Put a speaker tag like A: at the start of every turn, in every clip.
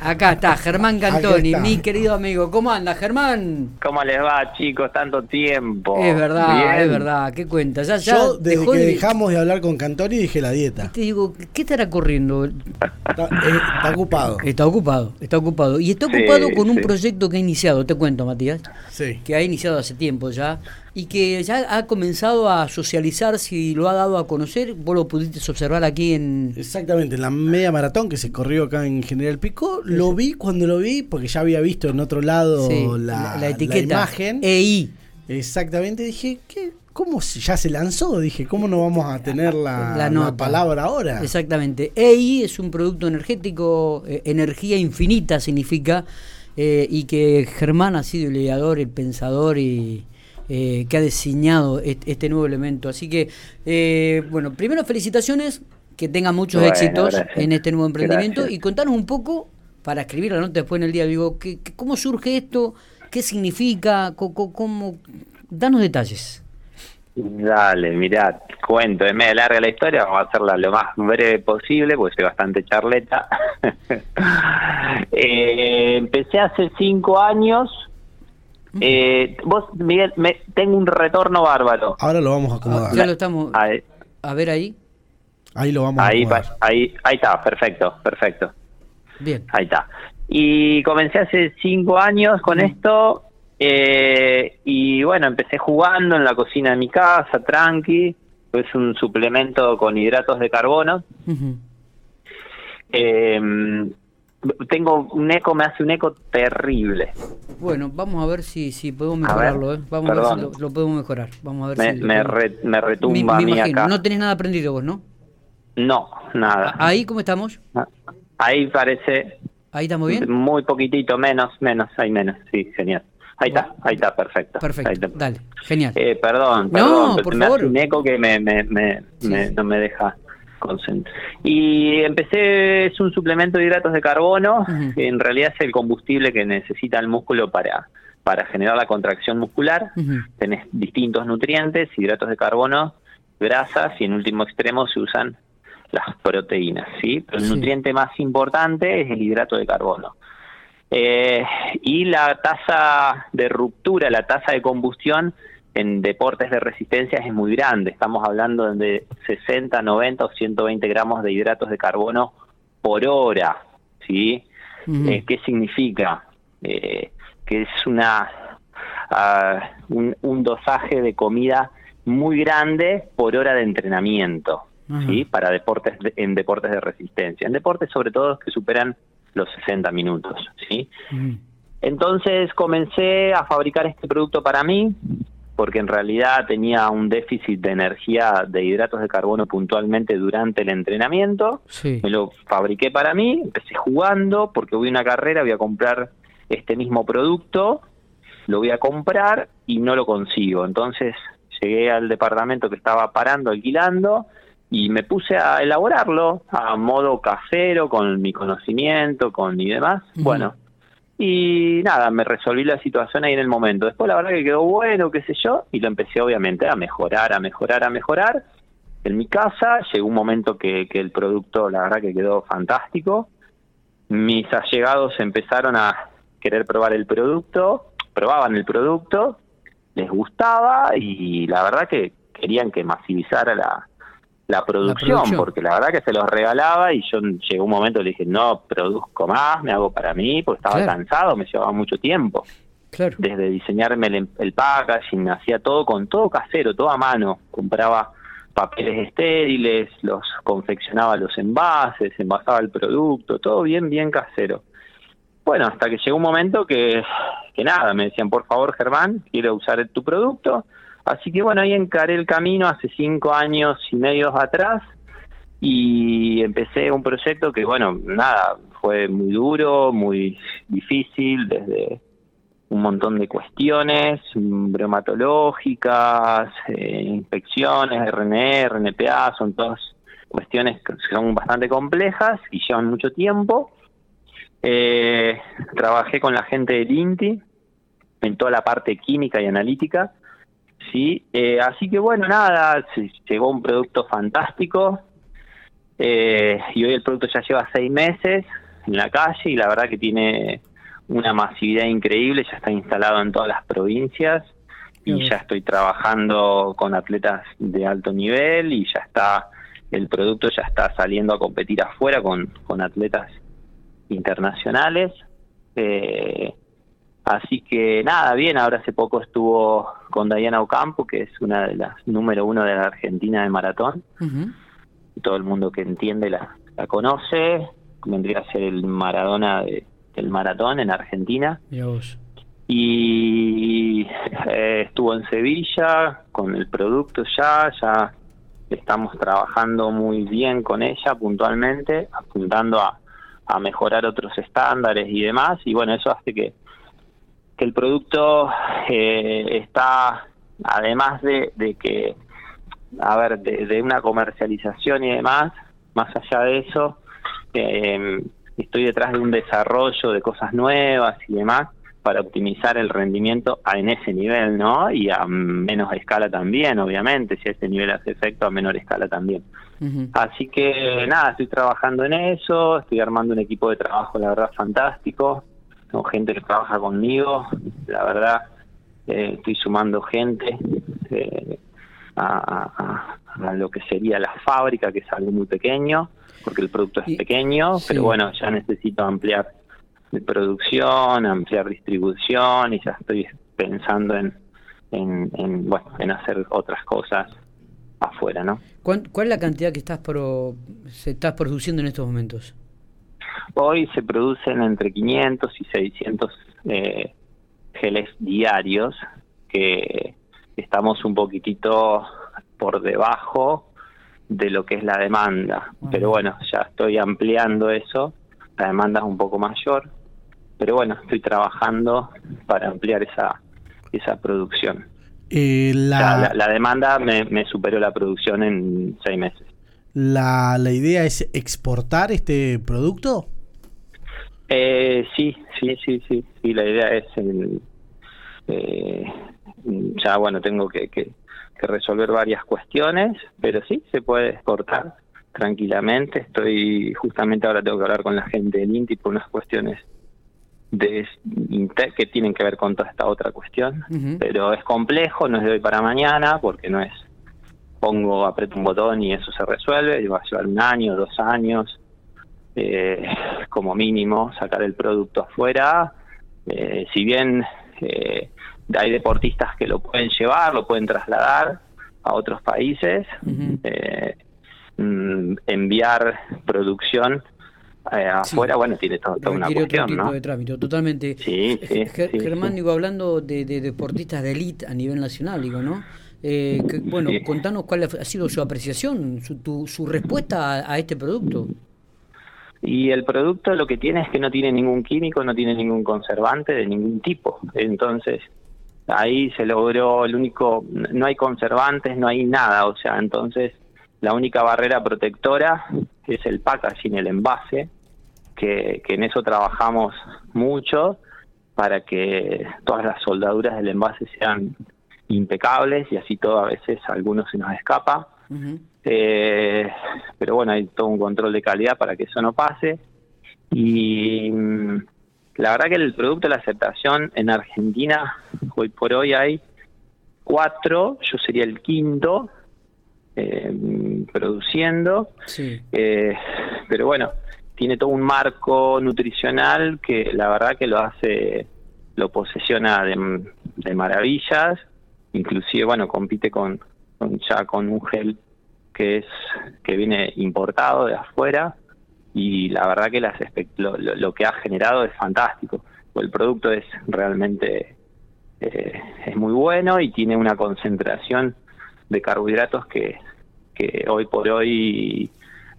A: Acá está, Germán Cantoni, mi querido amigo. ¿Cómo anda, Germán?
B: ¿Cómo les va, chicos? Tanto tiempo.
A: Es verdad, es verdad. ¿Qué cuentas? Ya,
C: Yo, desde que dejamos de hablar con Cantoni, dije la dieta.
A: Te digo, ¿qué estará corriendo?
C: Está, eh, ocupado.
A: Está ocupado, está ocupado. Y está ocupado con un proyecto que ha iniciado, te cuento, Matías.
C: Sí.
A: Que ha iniciado hace tiempo ya y que ya ha comenzado a socializar, si lo ha dado a conocer, vos lo pudiste observar aquí en...
C: Exactamente, en la media maratón que se corrió acá en General Pico, lo vi cuando lo vi, porque ya había visto en otro lado la, la, etiqueta. imagen.
A: EI.
C: Exactamente, dije, ¿qué? ¿Cómo ya se lanzó? Dije, ¿cómo no vamos a tener la, la, palabra ahora?
A: Exactamente. EI es un producto energético, eh, energía infinita significa, eh, y que Germán ha sido el ideador, el pensador y, eh, que ha diseñado este nuevo elemento. Así que, eh, bueno, primero felicitaciones, que tengan muchos éxitos en este nuevo emprendimiento y contanos un poco, para escribir la nota después en el día, digo, que, ¿cómo surge esto? ¿Qué significa? ¿Cómo, Danos detalles.
B: Dale, mirá, cuento, es media larga la historia, vamos a hacerla lo más breve posible, porque soy bastante charleta. Eh, empecé hace cinco años eh, vos, Miguel, me, tengo un retorno bárbaro.
C: Ahora lo vamos a acomodar.
A: ya lo estamos. A ver ahí.
C: Ahí lo vamos
B: ahí,
C: a acomodar.
B: Ahí, ahí está, perfecto, perfecto.
A: Bien.
B: Ahí está. Y comencé hace cinco años con esto. Eh, y bueno, empecé jugando en la cocina de mi casa, tranqui. Es un suplemento con hidratos de carbono. eh, tengo un eco, me hace un eco terrible.
A: Bueno, vamos a ver si, si podemos mejorarlo, ¿eh? Vamos a ver si lo, podemos mejorar. Vamos a ver
B: me,
A: si
B: me, me retumba me, Acá.
A: No tenés nada aprendido vos, ¿no?
B: No, nada.
A: ¿Ahí cómo estamos?
B: Ah, ahí parece...
A: ¿Ahí estamos bien?
B: Muy poquitito, menos, menos, hay menos, sí, genial. Ahí está, ahí está, perfecto.
A: Perfecto, dale, genial.
B: Eh, perdón, perdón, no, por me favor. Hace un eco que me, me, me, no me deja... Y empecé, es un suplemento de hidratos de carbono, que en realidad es el combustible que necesita el músculo para, para generar la contracción muscular. Tenés distintos nutrientes, hidratos de carbono, grasas y en último extremo se usan las proteínas, ¿sí? Pero el nutriente más importante es el hidrato de carbono. Eh, y la tasa de ruptura, la tasa de combustión en deportes de resistencia es muy grande. Estamos hablando de 60, 90 o 120 gramos de hidratos de carbono por hora. ¿sí? Eh, ¿Qué significa? Eh, que es una ah, un, dosaje de comida muy grande por hora de entrenamiento. ¿sí? Para deportes en deportes de resistencia. En deportes sobre todo que superan los 60 minutos. ¿sí? Entonces comencé a fabricar este producto para mí, porque en realidad tenía un déficit de energía de hidratos de carbono puntualmente durante el entrenamiento. Me lo fabriqué para mí, empecé jugando porque voy a una carrera, voy a comprar este mismo producto, lo voy a comprar y no lo consigo. Entonces llegué al departamento que estaba parando, alquilando, y me puse a elaborarlo a modo casero, con mi conocimiento, con y demás. Bueno, y nada, me resolví la situación ahí en el momento. Después la verdad que quedó bueno, qué sé yo, y lo empecé obviamente a mejorar, a mejorar, a mejorar. En mi casa llegó un momento que, el producto, la verdad que quedó fantástico. Mis allegados empezaron a querer probar el producto, probaban el producto, les gustaba y la verdad que querían que masivizara la, la producción, porque la verdad que se los regalaba y yo llegó un momento le dije, no produzco más, me hago para mí, porque estaba cansado, me llevaba mucho tiempo. Desde diseñarme el, el packaging, hacía todo con todo casero, todo a mano. Compraba papeles estériles, los confeccionaba los envases, envasaba el producto, todo bien, bien casero. Bueno, hasta que llegó un momento que, que nada, me decían, por favor Germán, quiero usar tu producto Así que bueno, ahí encaré el camino hace cinco años y medio atrás y empecé un proyecto que bueno, nada, fue muy duro, muy difícil desde un montón de cuestiones bromatológicas, eh, inspecciones, RNE, RNPA, son todas cuestiones que son bastante complejas y llevan mucho tiempo. Eh, trabajé con la gente del INTI en toda la parte química y analítica Sí, eh, así que bueno, nada, llegó un producto fantástico eh, y hoy el producto ya lleva seis meses en la calle y la verdad que tiene una masividad increíble, ya está instalado en todas las provincias y ya estoy trabajando con atletas de alto nivel y ya está, el producto ya está saliendo a competir afuera con, con atletas internacionales. Eh, así que nada, bien, ahora hace poco estuvo con Diana Ocampo, que es una de las número uno de la Argentina de maratón. Todo el mundo que entiende la, la conoce. Vendría a ser el Maradona del maratón en Argentina y eh, estuvo en Sevilla con el producto ya, ya estamos trabajando muy bien con ella puntualmente, apuntando a, a mejorar otros estándares y demás, y bueno, eso hace que, que el producto eh, está, además de, de que, a ver, de, una comercialización y demás, más allá de eso, eh, estoy detrás de un desarrollo de cosas nuevas y demás, para optimizar el rendimiento a, en ese nivel, ¿no? Y a menos escala también, obviamente, si ese nivel hace efecto, a menor escala también. Así que nada, estoy trabajando en eso, estoy armando un equipo de trabajo, la verdad, fantástico. Tengo gente que trabaja conmigo, la verdad, eh, estoy sumando gente eh, a, lo que sería la fábrica, que es algo muy pequeño, porque el producto es pequeño, pero bueno, ya necesito ampliar producción, ampliar distribución y ya estoy pensando en, en, bueno, en hacer otras cosas afuera, ¿no?
A: ¿Cuál, es la cantidad que estás se estás produciendo en estos momentos?
B: Hoy se producen entre 500 y 600 eh, geles diarios, que estamos un poquitito por debajo de lo que es la demanda. Pero bueno, ya estoy ampliando eso, la demanda es un poco mayor pero bueno, estoy trabajando para ampliar esa, esa producción. Eh, la... la... demanda me, superó la producción en seis meses.
C: ¿La, la idea es exportar este producto?
B: Eh, sí, sí, sí, sí, sí, la idea es eh, ya bueno, tengo que, que, resolver varias cuestiones, pero sí, se puede exportar tranquilamente. Estoy, justamente ahora tengo que hablar con la gente del INTI por unas cuestiones de, que tienen que ver con toda esta otra cuestión, pero es complejo, no es de hoy para mañana, porque no es pongo, aprieto un botón y eso se resuelve, va a llevar un año, dos años, eh, como mínimo, sacar el producto afuera, eh, si bien eh, hay deportistas que lo pueden llevar, lo pueden trasladar a otros países, mm, enviar producción eh, afuera, bueno, tiene toda una cuestión, otro tipo
A: de trámite, totalmente.
B: Sí, sí,
A: Germán, digo, hablando de, deportistas de élite a nivel nacional, digo, ¿no? Eh, bueno, contanos cuál ha sido su apreciación, su, su respuesta a, este producto.
B: Y el producto lo que tiene es que no tiene ningún químico, no tiene ningún conservante de ningún tipo. Entonces, ahí se logró el único, no hay conservantes, no hay nada, o sea, entonces la única barrera protectora es el packaging, el envase, que, en eso trabajamos mucho para que todas las soldaduras del envase sean impecables y así todo a veces a algunos se nos escapa. Eh, pero bueno, hay todo un control de calidad para que eso no pase. Y mm, la verdad que el producto de la aceptación en Argentina, hoy por hoy hay cuatro, yo sería el quinto, eh, produciendo. Eh, pero bueno, tiene todo un marco nutricional que la verdad que lo hace, lo posesiona de, maravillas, inclusive bueno, compite con, ya con un gel que es que viene importado de afuera y la verdad que las, lo, lo, que ha generado es fantástico. El producto es realmente eh, es muy bueno y tiene una concentración de carbohidratos que, que hoy por hoy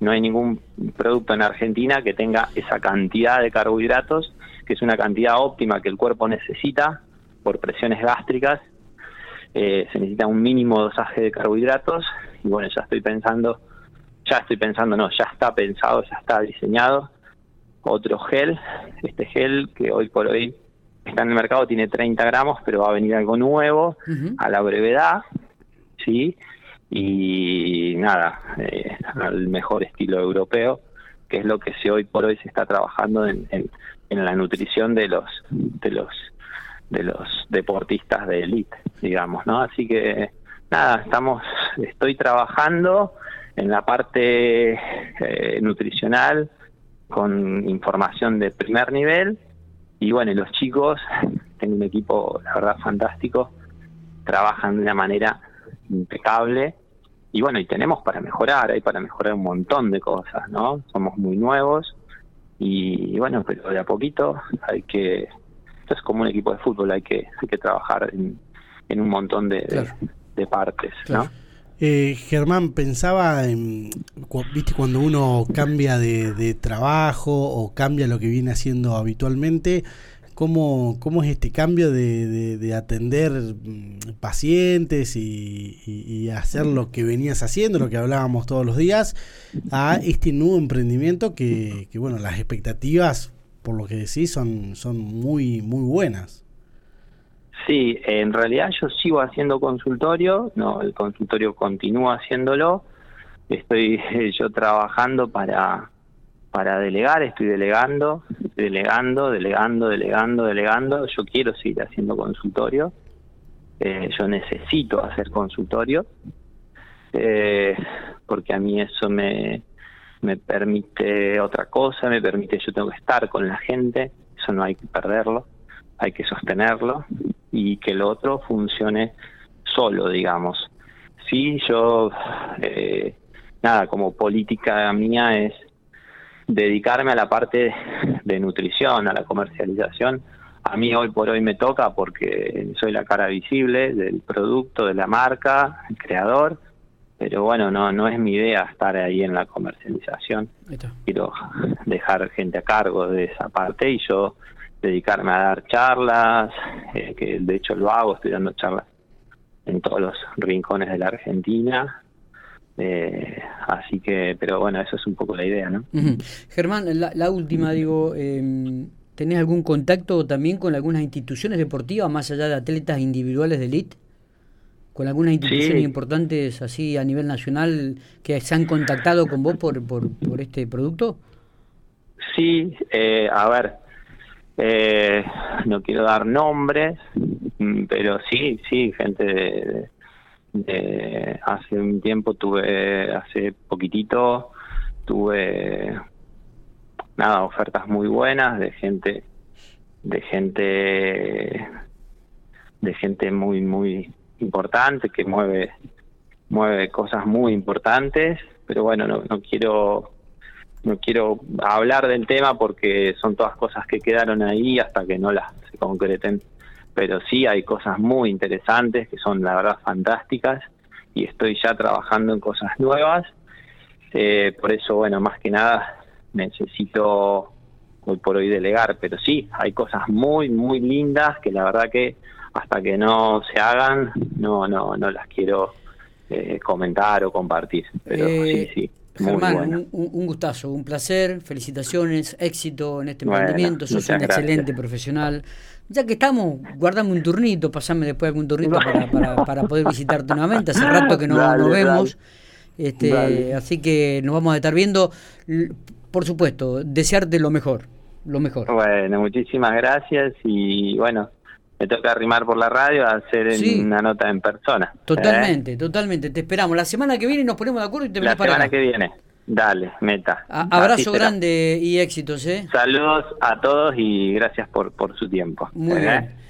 B: no hay ningún producto en Argentina que tenga esa cantidad de carbohidratos, que es una cantidad óptima que el cuerpo necesita por presiones gástricas. Eh, se necesita un mínimo dosaje de carbohidratos y bueno, ya estoy pensando, ya estoy pensando, no, ya está pensado, ya está diseñado otro gel, este gel que hoy por hoy está en el mercado, tiene 30 gramos, pero va a venir algo nuevo a la brevedad, ¿sí? y nada, eh, al mejor estilo europeo, que es lo que se hoy por hoy se está trabajando en, en, la nutrición de los de los de los deportistas de élite, digamos, ¿no? Así que nada, estamos estoy trabajando en la parte eh, nutricional con información de primer nivel y bueno, los chicos, tengo un equipo, la verdad, fantástico, trabajan de una manera impecable y bueno, y tenemos para mejorar, hay para mejorar un montón de cosas, ¿no? Somos muy nuevos y, bueno, pero de a poquito hay que, esto es como un equipo de fútbol, hay que, hay que trabajar en, en un montón de, de, partes, ¿no?
C: Eh, Germán, pensaba en, viste, cuando uno cambia de, trabajo o cambia lo que viene haciendo habitualmente, ¿cómo, cómo es este cambio de, atender mm, pacientes y, hacer lo que venías haciendo, lo que hablábamos todos los días, a este nuevo emprendimiento que, que bueno, las expectativas, por lo que decís, son, son muy, muy buenas?
B: Sí, en realidad yo sigo haciendo consultorio, no, el consultorio continúa haciéndolo. Estoy yo trabajando para para delegar, estoy delegando, delegando, delegando, delegando, delegando. Yo quiero seguir haciendo consultorio. Eh, yo necesito hacer consultorio eh, porque a mí eso me me permite otra cosa, me permite yo tengo que estar con la gente, eso no hay que perderlo, hay que sostenerlo y que el otro funcione solo, digamos. Sí, yo, eh, nada, como política mía es dedicarme a la parte de nutrición, a la comercialización. A mí hoy por hoy me toca porque soy la cara visible del producto, de la marca, el creador, pero bueno, no no es mi idea estar ahí en la comercialización. Quiero dejar gente a cargo de esa parte y yo dedicarme a dar charlas, eh, que de hecho lo hago, estoy dando charlas en todos los rincones de la Argentina. Eh, así que, pero bueno, eso es un poco la idea, ¿no?
A: Germán, la, última, digo, eh, ¿tenés algún contacto también con algunas instituciones deportivas, más allá de atletas individuales de elite? ¿Con algunas instituciones importantes así a nivel nacional que se han contactado con vos por, por, por este producto?
B: Sí, eh, a ver, eh, no quiero dar nombres, mm, pero sí, sí, gente de, hace un tiempo tuve, hace poquitito, tuve nada, ofertas muy buenas de gente, de gente, de gente muy, muy importante que mueve, mueve cosas muy importantes, pero bueno, no, no quiero no quiero hablar del tema porque son todas cosas que quedaron ahí hasta que no las se concreten, pero sí hay cosas muy interesantes que son la verdad fantásticas y estoy ya trabajando en cosas nuevas. Eh, por eso, bueno, más que nada necesito hoy por hoy delegar, pero sí, hay cosas muy, muy lindas que la verdad que hasta que no se hagan, no, no, no las quiero eh, comentar o compartir. Pero
A: eh,
B: sí, sí.
A: Germán, un, gustazo, un placer, felicitaciones, éxito en este emprendimiento, sos un excelente profesional. Ya que estamos, guardame un turnito, pasame después algún turnito para, para, poder visitarte nuevamente. Hace rato que no nos vemos. Este, así que nos vamos a estar viendo. Por supuesto, desearte lo mejor, lo mejor.
B: Bueno, muchísimas gracias y bueno, me toca arrimar por la radio a hacer una nota en persona.
A: Totalmente, ¿eh? totalmente. Te esperamos. La semana que viene nos ponemos de acuerdo y te
B: La semana que viene. Dale, meta.
A: abrazo grande y éxitos, ¿eh?
B: Saludos a todos y gracias por, por su tiempo.
A: Muy ¿eh? bien.